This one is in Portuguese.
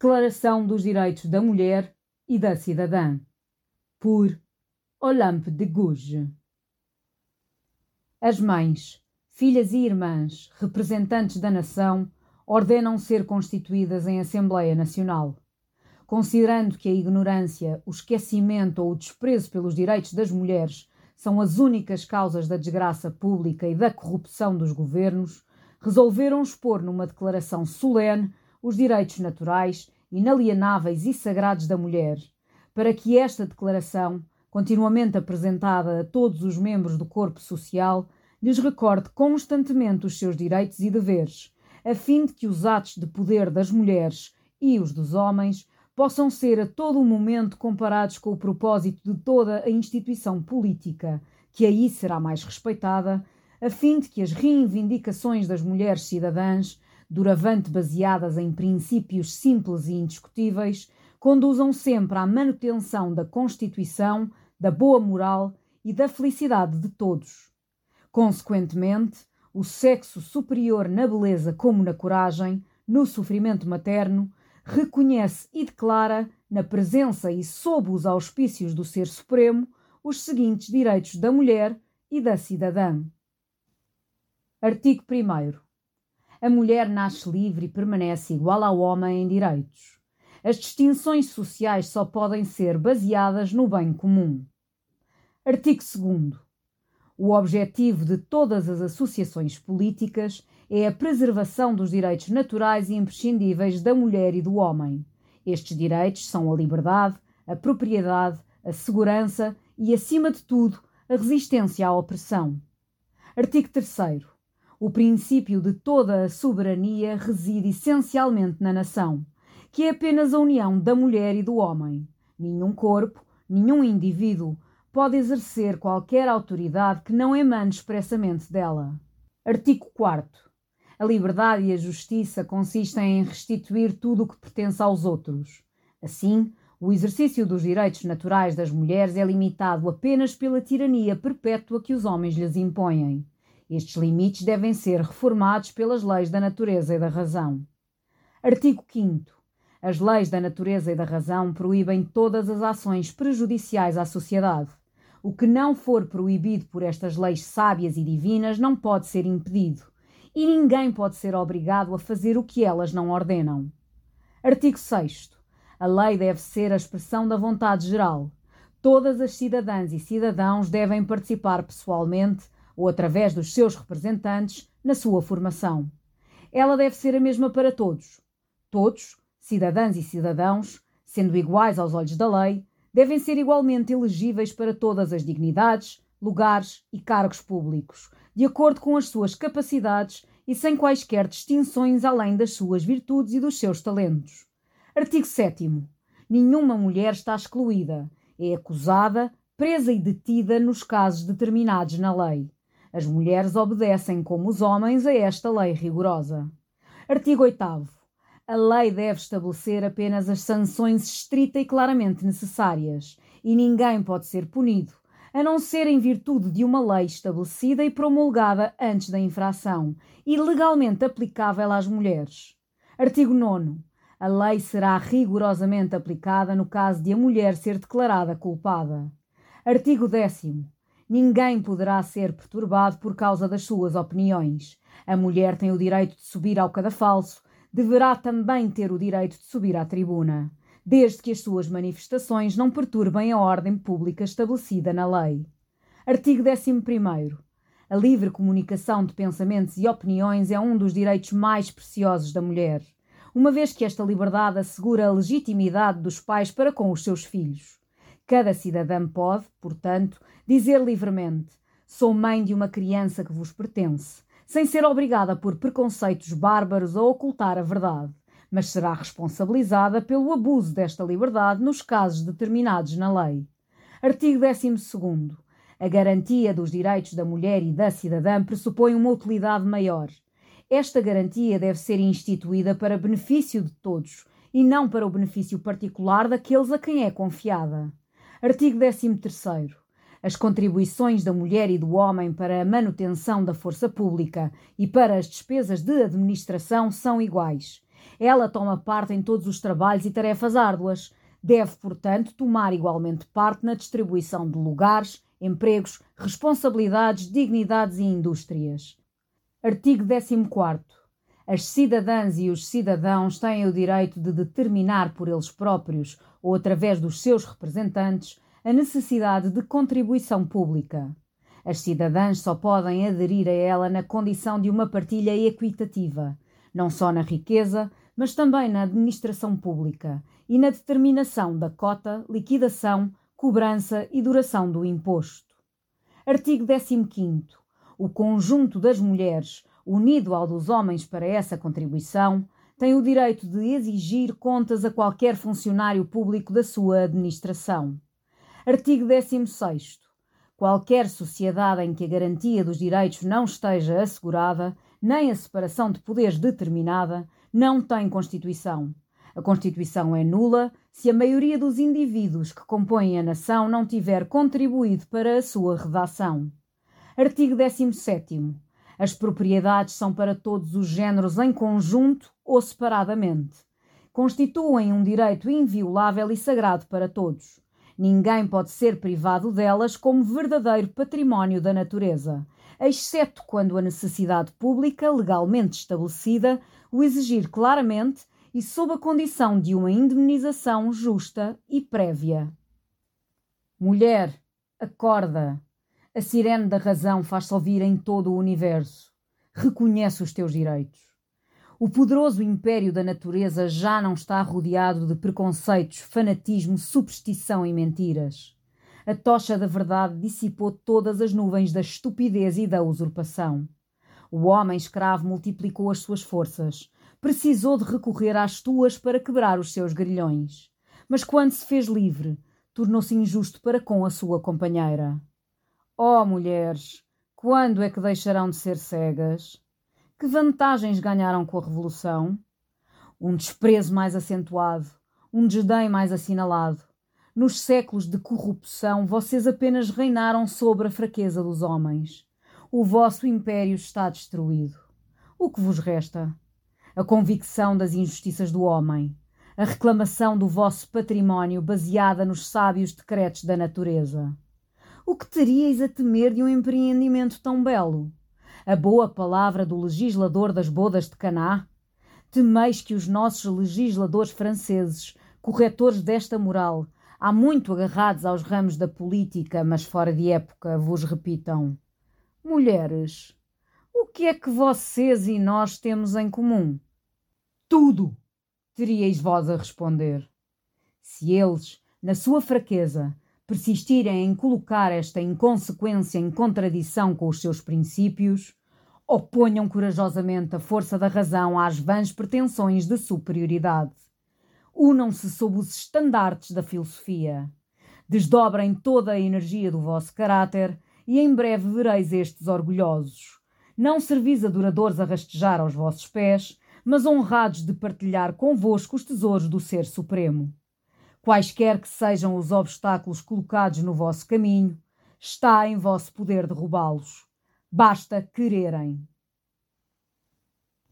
Declaração dos Direitos da Mulher e da Cidadã, por Olympe de Gouges. As mães, filhas e irmãs, representantes da nação, ordenam ser constituídas em Assembleia Nacional. Considerando que a ignorância, o esquecimento ou o desprezo pelos direitos das mulheres são as únicas causas da desgraça pública e da corrupção dos governos, resolveram expor numa declaração solene os direitos naturais, inalienáveis e sagrados da mulher, para que esta declaração, continuamente apresentada a todos os membros do corpo social, lhes recorde constantemente os seus direitos e deveres, a fim de que os atos de poder das mulheres e os dos homens possam ser a todo o momento comparados com o propósito de toda a instituição política, que aí será mais respeitada, a fim de que as reivindicações das mulheres cidadãs doravante baseadas em princípios simples e indiscutíveis, conduzam sempre à manutenção da Constituição, da boa moral e da felicidade de todos. Consequentemente, o sexo superior na beleza como na coragem, no sofrimento materno, reconhece e declara, na presença e sob os auspícios do Ser Supremo, os seguintes direitos da mulher e da cidadã. Artigo 1 a mulher nasce livre e permanece igual ao homem em direitos. As distinções sociais só podem ser baseadas no bem comum. Artigo 2. O objetivo de todas as associações políticas é a preservação dos direitos naturais e imprescindíveis da mulher e do homem. Estes direitos são a liberdade, a propriedade, a segurança e, acima de tudo, a resistência à opressão. Artigo 3. O princípio de toda a soberania reside essencialmente na nação, que é apenas a união da mulher e do homem. Nenhum corpo, nenhum indivíduo pode exercer qualquer autoridade que não emane expressamente dela. Artigo 4. A liberdade e a justiça consistem em restituir tudo o que pertence aos outros. Assim, o exercício dos direitos naturais das mulheres é limitado apenas pela tirania perpétua que os homens lhes impõem. Estes limites devem ser reformados pelas leis da natureza e da razão. Artigo 5. As leis da natureza e da razão proíbem todas as ações prejudiciais à sociedade. O que não for proibido por estas leis sábias e divinas não pode ser impedido, e ninguém pode ser obrigado a fazer o que elas não ordenam. Artigo 6. A lei deve ser a expressão da vontade geral. Todas as cidadãs e cidadãos devem participar pessoalmente ou através dos seus representantes, na sua formação. Ela deve ser a mesma para todos. Todos, cidadãs e cidadãos, sendo iguais aos olhos da lei, devem ser igualmente elegíveis para todas as dignidades, lugares e cargos públicos, de acordo com as suas capacidades e sem quaisquer distinções além das suas virtudes e dos seus talentos. Artigo 7. Nenhuma mulher está excluída, é acusada, presa e detida nos casos determinados na lei. As mulheres obedecem, como os homens, a esta lei rigorosa. Artigo 8. A lei deve estabelecer apenas as sanções estrita e claramente necessárias, e ninguém pode ser punido, a não ser em virtude de uma lei estabelecida e promulgada antes da infração e legalmente aplicável às mulheres. Artigo 9. A lei será rigorosamente aplicada no caso de a mulher ser declarada culpada. Artigo 10. Ninguém poderá ser perturbado por causa das suas opiniões. A mulher tem o direito de subir ao cadafalso, deverá também ter o direito de subir à tribuna, desde que as suas manifestações não perturbem a ordem pública estabelecida na lei. Artigo 11. A livre comunicação de pensamentos e opiniões é um dos direitos mais preciosos da mulher, uma vez que esta liberdade assegura a legitimidade dos pais para com os seus filhos. Cada cidadã pode, portanto, dizer livremente: Sou mãe de uma criança que vos pertence, sem ser obrigada por preconceitos bárbaros a ocultar a verdade, mas será responsabilizada pelo abuso desta liberdade nos casos determinados na lei. Artigo 12. A garantia dos direitos da mulher e da cidadã pressupõe uma utilidade maior. Esta garantia deve ser instituída para benefício de todos e não para o benefício particular daqueles a quem é confiada. Artigo 13. As contribuições da mulher e do homem para a manutenção da força pública e para as despesas de administração são iguais. Ela toma parte em todos os trabalhos e tarefas árduas. Deve, portanto, tomar igualmente parte na distribuição de lugares, empregos, responsabilidades, dignidades e indústrias. Artigo 14. As cidadãs e os cidadãos têm o direito de determinar por eles próprios ou através dos seus representantes a necessidade de contribuição pública. As cidadãs só podem aderir a ela na condição de uma partilha equitativa, não só na riqueza, mas também na administração pública e na determinação da cota, liquidação, cobrança e duração do imposto. Artigo 15. O conjunto das mulheres, unido ao dos homens para essa contribuição, tem o direito de exigir contas a qualquer funcionário público da sua administração. Artigo 16. Qualquer sociedade em que a garantia dos direitos não esteja assegurada, nem a separação de poderes determinada, não tem Constituição. A Constituição é nula se a maioria dos indivíduos que compõem a nação não tiver contribuído para a sua redação. Artigo 17. As propriedades são para todos os géneros em conjunto ou separadamente. Constituem um direito inviolável e sagrado para todos. Ninguém pode ser privado delas como verdadeiro património da natureza, exceto quando a necessidade pública, legalmente estabelecida, o exigir claramente e sob a condição de uma indemnização justa e prévia. Mulher, acorda. A sirene da razão faz-se ouvir em todo o universo. Reconhece os teus direitos. O poderoso império da natureza já não está rodeado de preconceitos, fanatismo, superstição e mentiras. A tocha da verdade dissipou todas as nuvens da estupidez e da usurpação. O homem escravo multiplicou as suas forças, precisou de recorrer às tuas para quebrar os seus grilhões. Mas quando se fez livre, tornou-se injusto para com a sua companheira. Oh, mulheres, quando é que deixarão de ser cegas? Que vantagens ganharam com a Revolução? Um desprezo mais acentuado, um desdém mais assinalado. Nos séculos de corrupção, vocês apenas reinaram sobre a fraqueza dos homens. O vosso império está destruído. O que vos resta? a convicção das injustiças do homem, a reclamação do vosso património baseada nos sábios decretos da natureza. O que teríeis a temer de um empreendimento tão belo? A boa palavra do legislador das bodas de Caná? Temeis que os nossos legisladores franceses, corretores desta moral, há muito agarrados aos ramos da política, mas fora de época, vos repitam: Mulheres, o que é que vocês e nós temos em comum? Tudo! teríeis vós a responder. Se eles, na sua fraqueza, persistirem em colocar esta inconsequência em contradição com os seus princípios, oponham corajosamente a força da razão às vãs pretensões de superioridade. Unam-se sob os estandartes da filosofia. Desdobrem toda a energia do vosso caráter e em breve vereis estes orgulhosos. Não servis adoradores a rastejar aos vossos pés, mas honrados de partilhar convosco os tesouros do Ser Supremo. Quaisquer que sejam os obstáculos colocados no vosso caminho, está em vosso poder derrubá-los. Basta quererem.